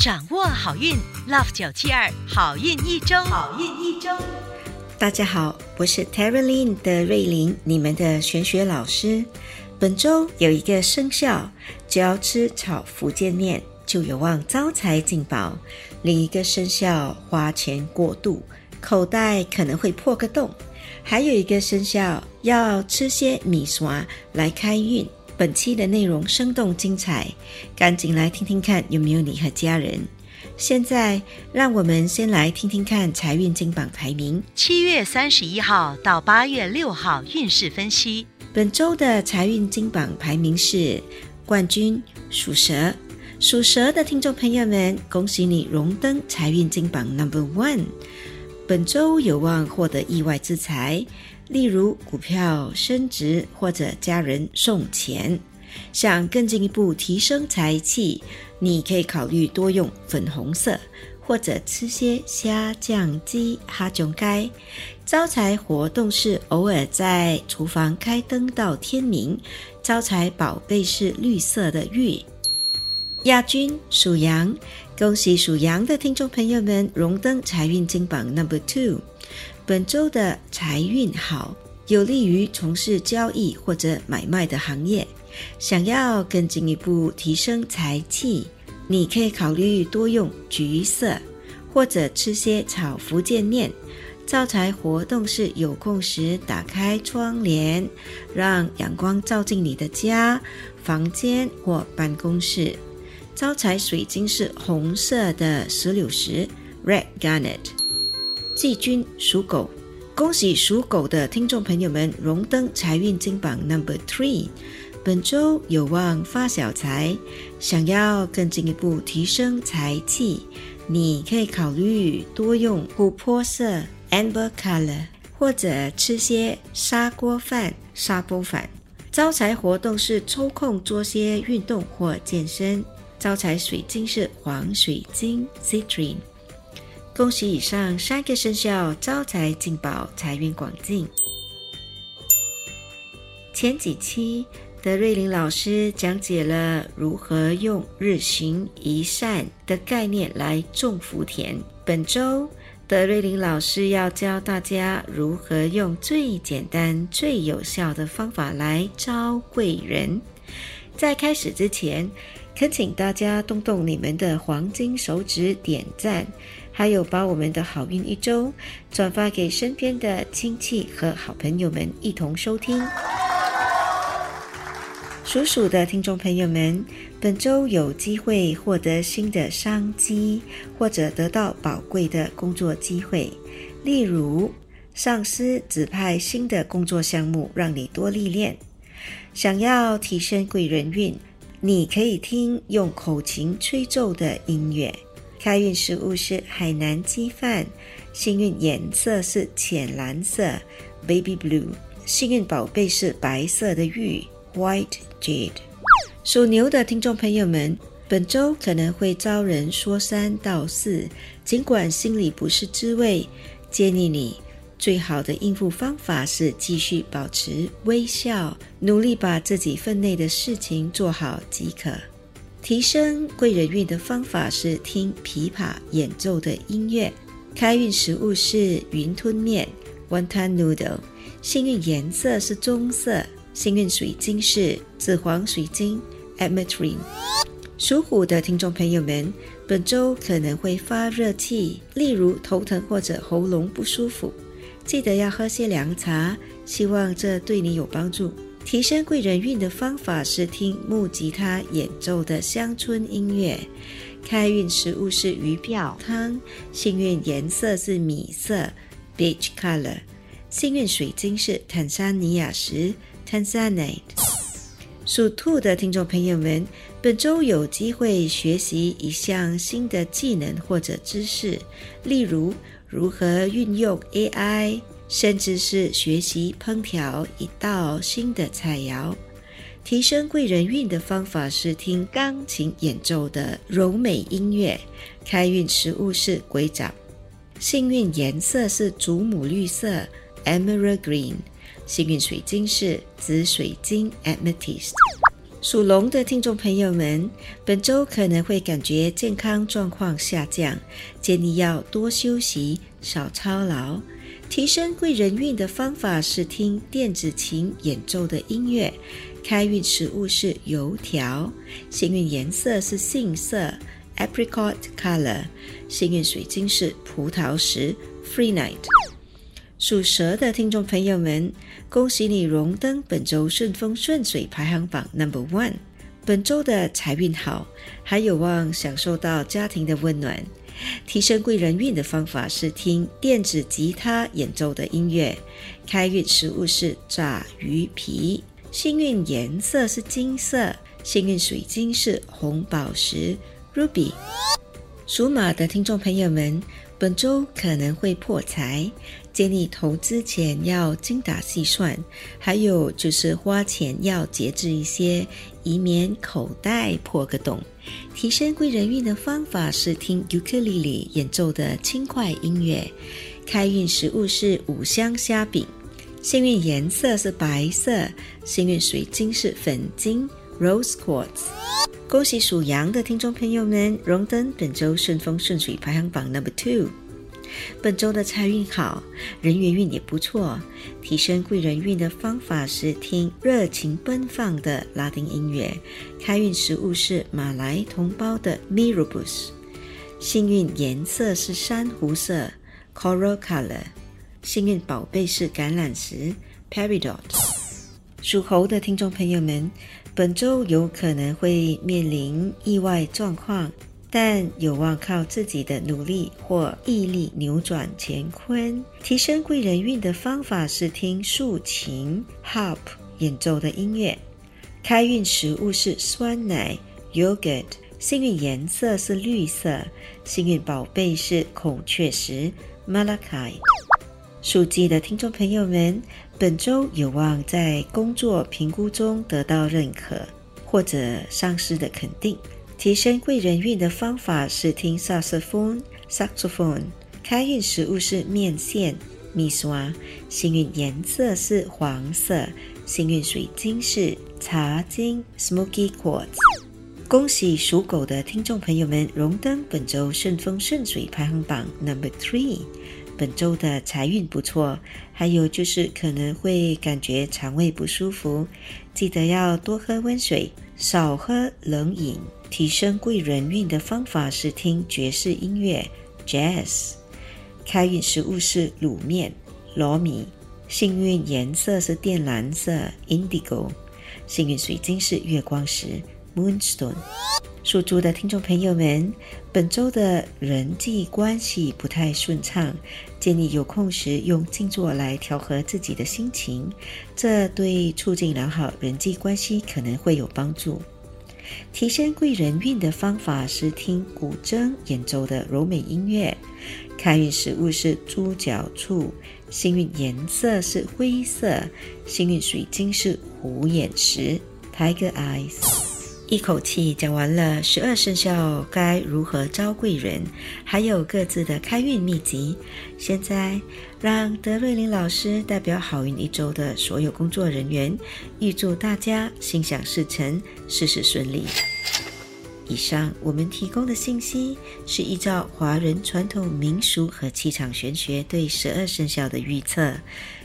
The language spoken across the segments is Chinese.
掌握好运，Love 九七二好运一周，好运一周。大家好，我是 Terry Lin 的瑞玲，你们的玄学老师。本周有一个生肖，只要吃炒福建面就有望招财进宝；另一个生肖花钱过度，口袋可能会破个洞；还有一个生肖要吃些米刷来开运。本期的内容生动精彩，赶紧来听听看有没有你和家人。现在，让我们先来听听看财运金榜排名。七月三十一号到八月六号运势分析。本周的财运金榜排名是冠军属蛇，属蛇的听众朋友们，恭喜你荣登财运金榜 Number One。本周有望获得意外之财，例如股票升值或者家人送钱。想更进一步提升财气，你可以考虑多用粉红色，或者吃些虾酱鸡、哈种盖。招财活动是偶尔在厨房开灯到天明。招财宝贝是绿色的玉。亚军属羊，恭喜属羊的听众朋友们荣登财运金榜 Number Two。本周的财运好，有利于从事交易或者买卖的行业。想要更进一步提升财气，你可以考虑多用橘色，或者吃些炒福建面。招财活动是有空时打开窗帘，让阳光照进你的家、房间或办公室。招财水晶是红色的石榴石 （Red Garnet）。季军属狗，恭喜属狗的听众朋友们荣登财运金榜 Number Three。本周有望发小财，想要更进一步提升财气，你可以考虑多用琥珀色 （amber color） 或者吃些砂锅饭砂煲饭。招财活动是抽空做些运动或健身。招财水晶是黄水晶 （citrine）。恭喜以上三个生肖招财进宝，财运广进。前几期。德瑞琳老师讲解了如何用日行一善的概念来种福田。本周，德瑞琳老师要教大家如何用最简单、最有效的方法来招贵人。在开始之前，恳请大家动动你们的黄金手指点赞，还有把我们的好运一周转发给身边的亲戚和好朋友们一同收听。属鼠的听众朋友们，本周有机会获得新的商机，或者得到宝贵的工作机会。例如，上司指派新的工作项目，让你多历练。想要提升贵人运，你可以听用口琴吹奏的音乐。开运食物是海南鸡饭，幸运颜色是浅蓝色 （baby blue），幸运宝贝是白色的玉。White Jade，属牛的听众朋友们，本周可能会遭人说三道四，尽管心里不是滋味。建议你最好的应付方法是继续保持微笑，努力把自己分内的事情做好即可。提升贵人运的方法是听琵琶演奏的音乐。开运食物是云吞面 （Wonton Noodle），幸运颜色是棕色。幸运水晶是紫黄水晶 （Ametrine）。属虎的听众朋友们，本周可能会发热气，例如头疼或者喉咙不舒服，记得要喝些凉茶，希望这对你有帮助。提升贵人运的方法是听木吉他演奏的乡村音乐。开运食物是鱼鳔汤，幸运颜色是米色 （Beige color）。幸运水晶是坦桑尼亚石。Tanzanite，属兔的听众朋友们，本周有机会学习一项新的技能或者知识，例如如何运用 AI，甚至是学习烹调一道新的菜肴。提升贵人运的方法是听钢琴演奏的柔美音乐。开运食物是鬼掌。幸运颜色是祖母绿色 （Emerald Green）。幸运水晶是紫水晶 （Amethyst）。属龙的听众朋友们，本周可能会感觉健康状况下降，建议要多休息，少操劳。提升贵人运的方法是听电子琴演奏的音乐。开运食物是油条。幸运颜色是杏色 （Apricot Color）。幸运水晶是葡萄石 （Free Night）。属蛇的听众朋友们，恭喜你荣登本周顺风顺水排行榜 Number One。本周的财运好，还有望享受到家庭的温暖。提升贵人运的方法是听电子吉他演奏的音乐。开运食物是炸鱼皮。幸运颜色是金色。幸运水晶是红宝石 Ruby。属马的听众朋友们，本周可能会破财。建议投资前要精打细算，还有就是花钱要节制一些，以免口袋破个洞。提升贵人运的方法是听尤克里里演奏的轻快音乐。开运食物是五香虾饼。幸运颜色是白色。幸运水晶是粉晶 （Rose Quartz）。恭喜属羊的听众朋友们荣登本周顺风顺水排行榜 Number Two。本周的财运好，人缘运也不错。提升贵人运的方法是听热情奔放的拉丁音乐。开运食物是马来同胞的 Mirabus。幸运颜色是珊瑚色 （Coral Color）。幸运宝贝是橄榄石 （Peridot）。属猴的听众朋友们，本周有可能会面临意外状况。但有望靠自己的努力或毅力扭转乾坤。提升贵人运的方法是听竖琴 （harp） 演奏的音乐。开运食物是酸奶 （yogurt）。幸运颜色是绿色。幸运宝贝是孔雀石 （malachite）。属鸡的听众朋友们，本周有望在工作评估中得到认可，或者上司的肯定。提升贵人运的方法是听萨克斯风 （saxophone）。开运食物是面线 m i s。幸运颜色是黄色。幸运水晶是茶晶 （smoky quartz）。恭喜属狗的听众朋友们荣登本周顺风顺水排行榜 Number Three。本周的财运不错，还有就是可能会感觉肠胃不舒服，记得要多喝温水，少喝冷饮。提升贵人运的方法是听爵士音乐 （Jazz）。开运食物是卤面糯米。幸运颜色是靛蓝色 （Indigo）。幸运水晶是月光石 （Moonstone）。属猪的听众朋友们，本周的人际关系不太顺畅，建议有空时用静坐来调和自己的心情，这对促进良好人际关系可能会有帮助。提升贵人运的方法是听古筝演奏的柔美音乐。开运食物是猪脚醋。幸运颜色是灰色。幸运水晶是虎眼石 （Tiger Eyes）。一口气讲完了十二生肖该如何招贵人，还有各自的开运秘籍。现在让德瑞琳老师代表好运一周的所有工作人员，预祝大家心想事成，事事顺利。以上我们提供的信息是依照华人传统民俗和气场玄学对十二生肖的预测，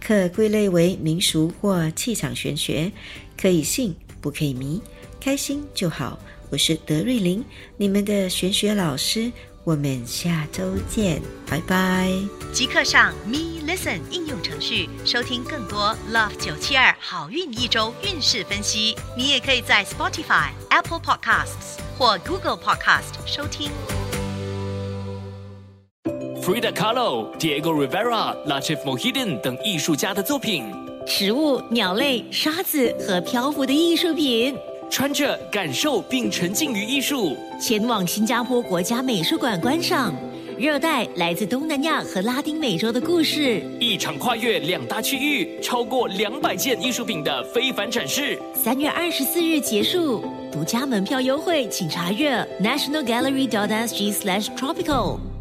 可归类为民俗或气场玄学，可以信不可以迷。开心就好，我是德瑞琳，你们的玄学老师，我们下周见，拜拜。即刻上 Me Listen 应用程序收听更多 Love 九七二好运一周运势分析。你也可以在 Spotify、Apple Podcasts 或 Google Podcast 收听。Frida Kahlo、Diego Rivera、La Chief Mohiden 等艺术家的作品。食物、鸟类、沙子和漂浮的艺术品。穿着感受并沉浸于艺术，前往新加坡国家美术馆观赏热带来自东南亚和拉丁美洲的故事。一场跨越两大区域、超过两百件艺术品的非凡展示。三月二十四日结束，独家门票优惠，请查阅 nationalgallery.sg/tropical。